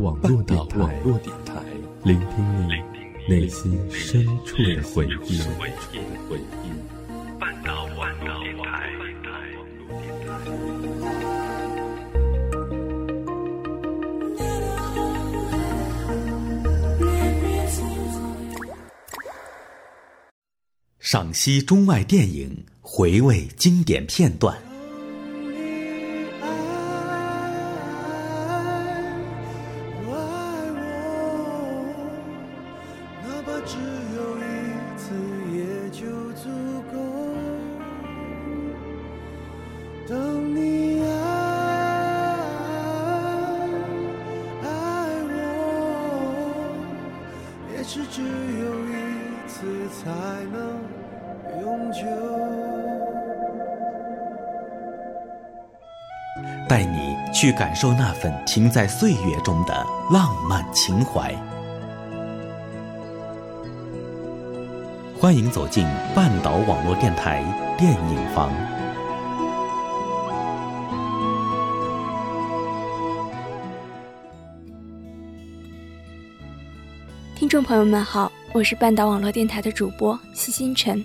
网络电台，聆听你内心深处的回忆。半岛网络电台。赏析中外电影，回味经典片段。是只有一次才能永久带你去感受那份停在岁月中的浪漫情怀。欢迎走进半岛网络电台电影房。众朋友们好，我是半岛网络电台的主播西星辰。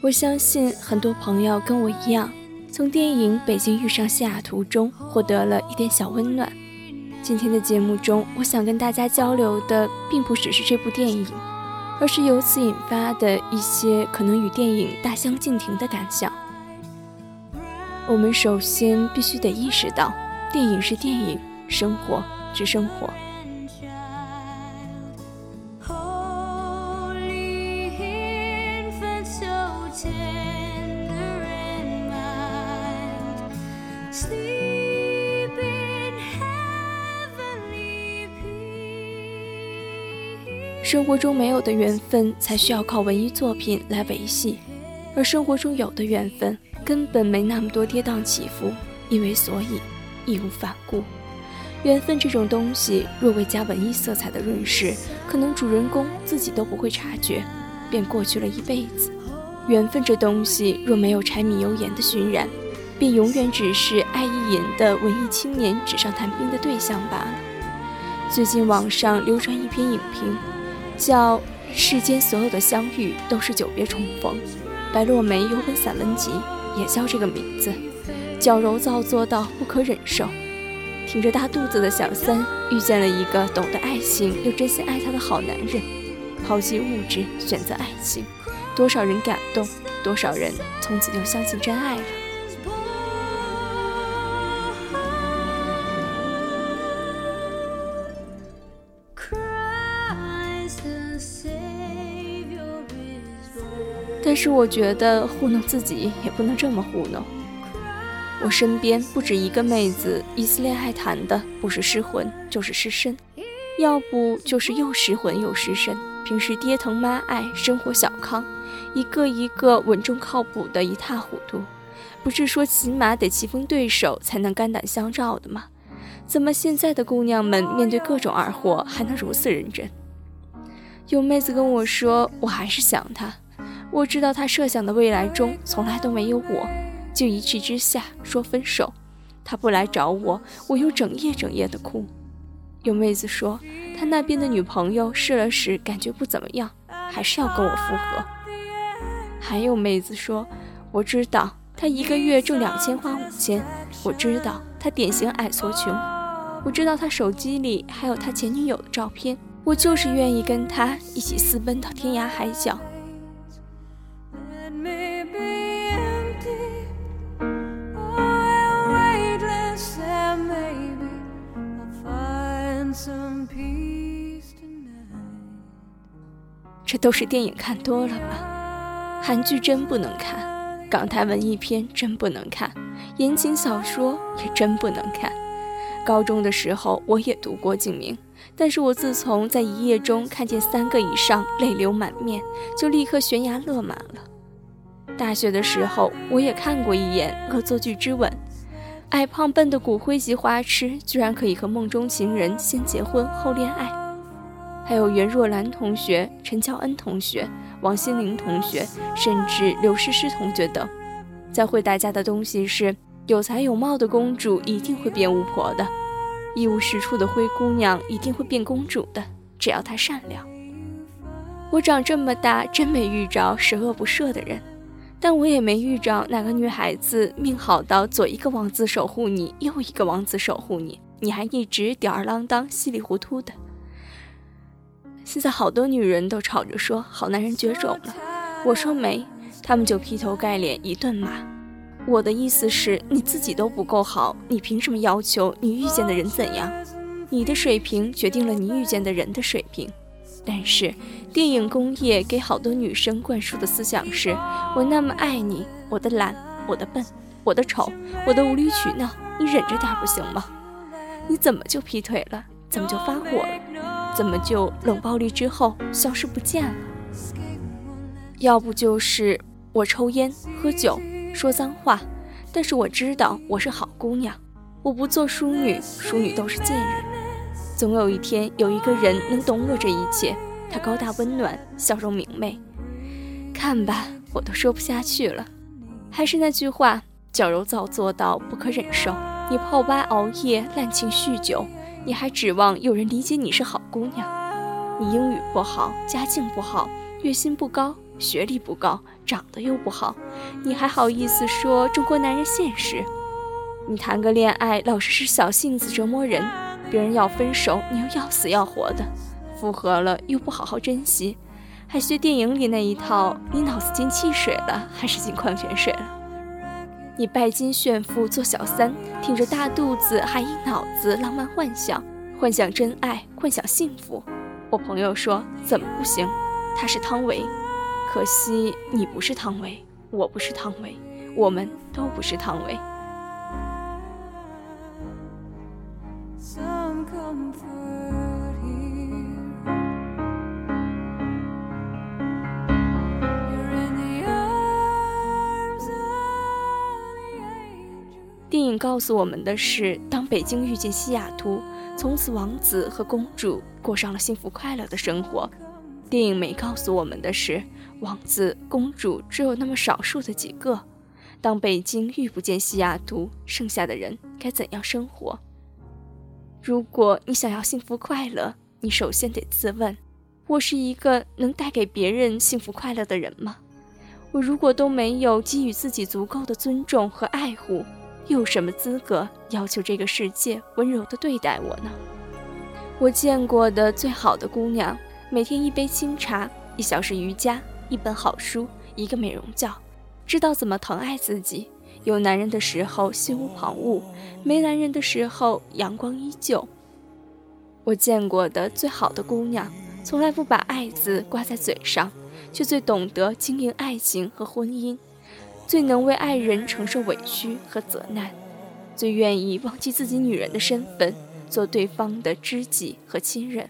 我相信很多朋友跟我一样。从电影《北京遇上西雅图》中获得了一点小温暖。今天的节目中，我想跟大家交流的，并不只是这部电影，而是由此引发的一些可能与电影大相径庭的感想。我们首先必须得意识到，电影是电影，生活是生活。生活中没有的缘分，才需要靠文艺作品来维系；而生活中有的缘分，根本没那么多跌宕起伏，因为所以义无反顾。缘分这种东西，若未加文艺色彩的润饰，可能主人公自己都不会察觉，便过去了一辈子。缘分这东西，若没有柴米油盐的熏染，便永远只是爱意淫的文艺青年纸上谈兵的对象罢了。最近网上流传一篇影评。叫世间所有的相遇都是久别重逢，白落梅有本散文集也叫这个名字，矫揉造作到不可忍受。挺着大肚子的小三遇见了一个懂得爱情又真心爱她的好男人，抛弃物质选择爱情，多少人感动，多少人从此就相信真爱了。但是我觉得糊弄自己也不能这么糊弄。我身边不止一个妹子，一次恋爱谈的不是失魂就是失身，要不就是又失魂又失身。平时爹疼妈爱，生活小康，一个一个稳重靠谱的一塌糊涂。不是说起码得棋逢对手才能肝胆相照的吗？怎么现在的姑娘们面对各种二货还能如此认真？有妹子跟我说，我还是想他。我知道他设想的未来中从来都没有我，就一气之下说分手。他不来找我，我又整夜整夜的哭。有妹子说，他那边的女朋友试了试，感觉不怎么样，还是要跟我复合。还有妹子说，我知道他一个月挣两千花五千，我知道他典型矮矬穷，我知道他手机里还有他前女友的照片，我就是愿意跟他一起私奔到天涯海角。这都是电影看多了吧？韩剧真不能看，港台文艺片真不能看，言情小说也真不能看。高中的时候我也读过静明，但是我自从在一夜中看见三个以上泪流满面，就立刻悬崖勒马了。大学的时候我也看过一眼《恶作剧之吻》，矮胖笨的骨灰级花痴居然可以和梦中情人先结婚后恋爱。还有袁若兰同学、陈乔恩同学、王心凌同学，甚至刘诗诗同学等，教会大家的东西是：有才有貌的公主一定会变巫婆的。一无是处的灰姑娘一定会变公主的，只要她善良。我长这么大，真没遇着十恶不赦的人，但我也没遇着哪个女孩子命好到左一个王子守护你，右一个王子守护你，你还一直吊儿郎当、稀里糊涂的。现在好多女人都吵着说好男人绝种了，我说没，他们就劈头盖脸一顿骂。我的意思是，你自己都不够好，你凭什么要求你遇见的人怎样？你的水平决定了你遇见的人的水平。但是，电影工业给好多女生灌输的思想是：我那么爱你，我的懒，我的笨，我的丑，我的无理取闹，你忍着点不行吗？你怎么就劈腿了？怎么就发火了？怎么就冷暴力之后消失不见了？要不就是我抽烟喝酒。说脏话，但是我知道我是好姑娘，我不做淑女，淑女都是贱人。总有一天，有一个人能懂我这一切，他高大温暖，笑容明媚。看吧，我都说不下去了。还是那句话，矫揉造作到不可忍受。你泡吧熬夜，滥情酗酒，你还指望有人理解你是好姑娘？你英语不好，家境不好，月薪不高。学历不高，长得又不好，你还好意思说中国男人现实？你谈个恋爱老是是小性子折磨人，别人要分手你又要死要活的，复合了又不好好珍惜，还学电影里那一套，你脑子进汽水了还是进矿泉水了？你拜金炫富做小三，挺着大肚子还一脑子浪漫幻想，幻想真爱，幻想幸福。我朋友说怎么不行？他是汤唯。可惜你不是汤唯，我不是汤唯，我们都不是汤唯。影告诉我们的是，当北京遇见西雅图，从此王子和公主过上了幸福快乐的生活。电影没告诉我们的是。王子公主只有那么少数的几个。当北京遇不见西雅图，剩下的人该怎样生活？如果你想要幸福快乐，你首先得自问：我是一个能带给别人幸福快乐的人吗？我如果都没有给予自己足够的尊重和爱护，有什么资格要求这个世界温柔地对待我呢？我见过的最好的姑娘，每天一杯清茶，一小时瑜伽。一本好书，一个美容觉，知道怎么疼爱自己。有男人的时候心无旁骛，没男人的时候阳光依旧。我见过的最好的姑娘，从来不把爱字挂在嘴上，却最懂得经营爱情和婚姻，最能为爱人承受委屈和责难，最愿意忘记自己女人的身份，做对方的知己和亲人。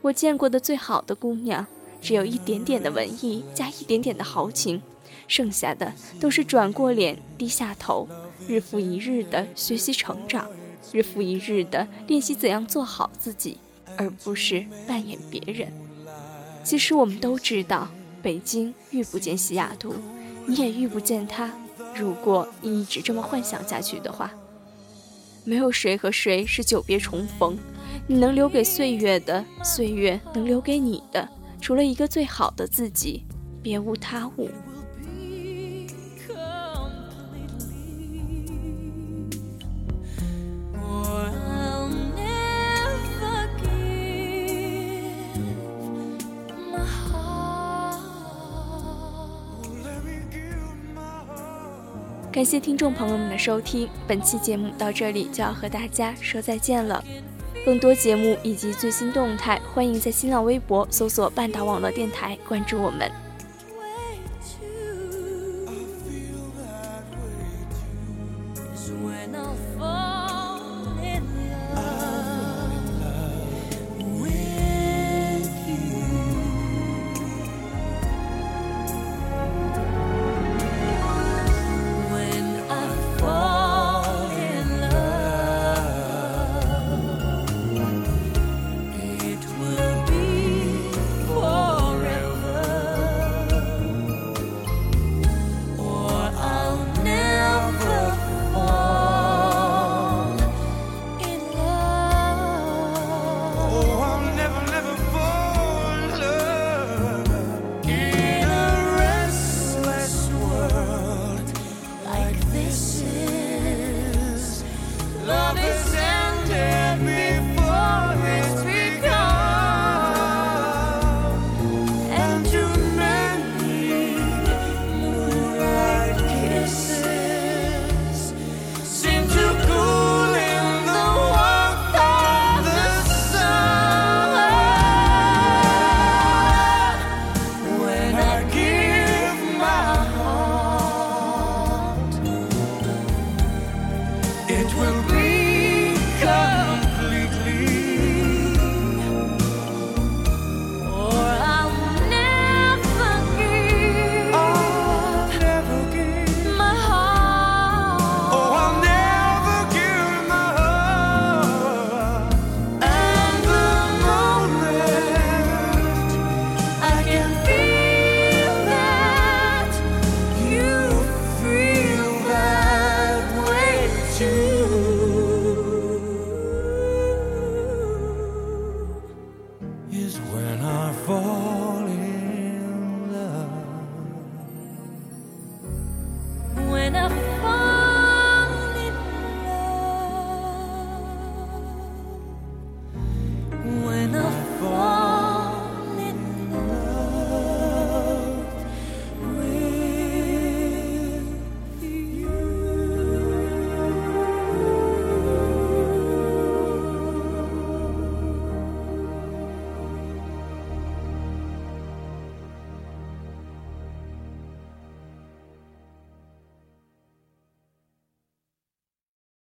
我见过的最好的姑娘。只有一点点的文艺，加一点点的豪情，剩下的都是转过脸，低下头，日复一日的学习成长，日复一日的练习怎样做好自己，而不是扮演别人。其实我们都知道，北京遇不见西雅图，你也遇不见他。如果你一直这么幻想下去的话，没有谁和谁是久别重逢。你能留给岁月的，岁月能留给你的。除了一个最好的自己，别无他物。感谢听众朋友们的收听，本期节目到这里就要和大家说再见了。更多节目以及最新动态，欢迎在新浪微博搜索“半岛网络电台”关注我们。